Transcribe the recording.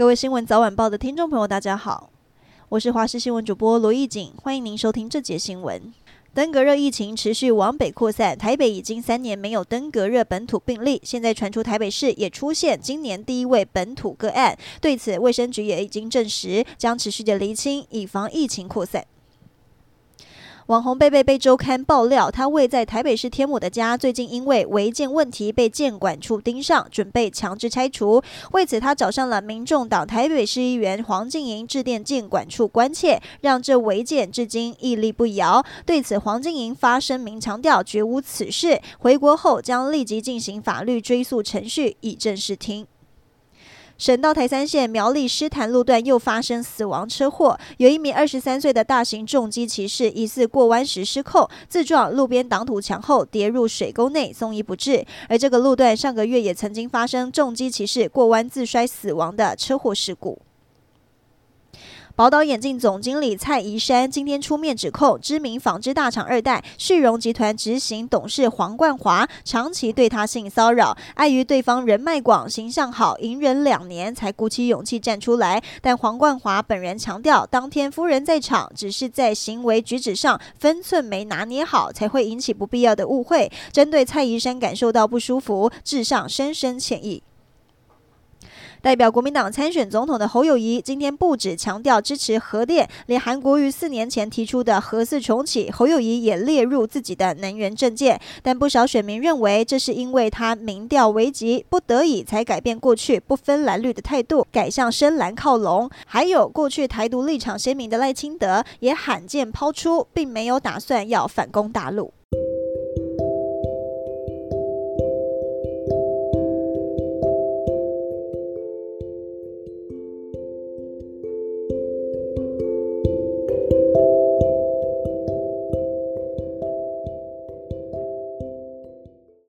各位新闻早晚报的听众朋友，大家好，我是华视新闻主播罗艺锦，欢迎您收听这节新闻。登革热疫情持续往北扩散，台北已经三年没有登革热本土病例，现在传出台北市也出现今年第一位本土个案。对此，卫生局也已经证实，将持续的厘清，以防疫情扩散。网红贝贝被周刊爆料，他位在台北市天母的家，最近因为违建问题被建管处盯上，准备强制拆除。为此，他找上了民众党台北市议员黄瀞莹，致电建管处关切，让这违建至今屹立不摇。对此，黄瀞莹发声明强调，绝无此事。回国后将立即进行法律追诉程序，以正视听。省道台三线苗栗狮潭路段又发生死亡车祸，有一名二十三岁的大型重机骑士疑似过弯时失控，自撞路边挡土墙后跌入水沟内，送医不治。而这个路段上个月也曾经发生重机骑士过弯自摔死亡的车祸事故。宝岛眼镜总经理蔡宜山今天出面指控，知名纺织大厂二代世荣集团执行董事黄冠华长期对他性骚扰，碍于对方人脉广、形象好，隐忍两年才鼓起勇气站出来。但黄冠华本人强调，当天夫人在场，只是在行为举止上分寸没拿捏好，才会引起不必要的误会。针对蔡宜山感受到不舒服，致上深深歉意。代表国民党参选总统的侯友谊今天不止强调支持核电，连韩国瑜四年前提出的核四重启，侯友谊也列入自己的能源政见。但不少选民认为，这是因为他民调危急，不得已才改变过去不分蓝绿的态度，改向深蓝靠拢。还有过去台独立场鲜明的赖清德，也罕见抛出，并没有打算要反攻大陆。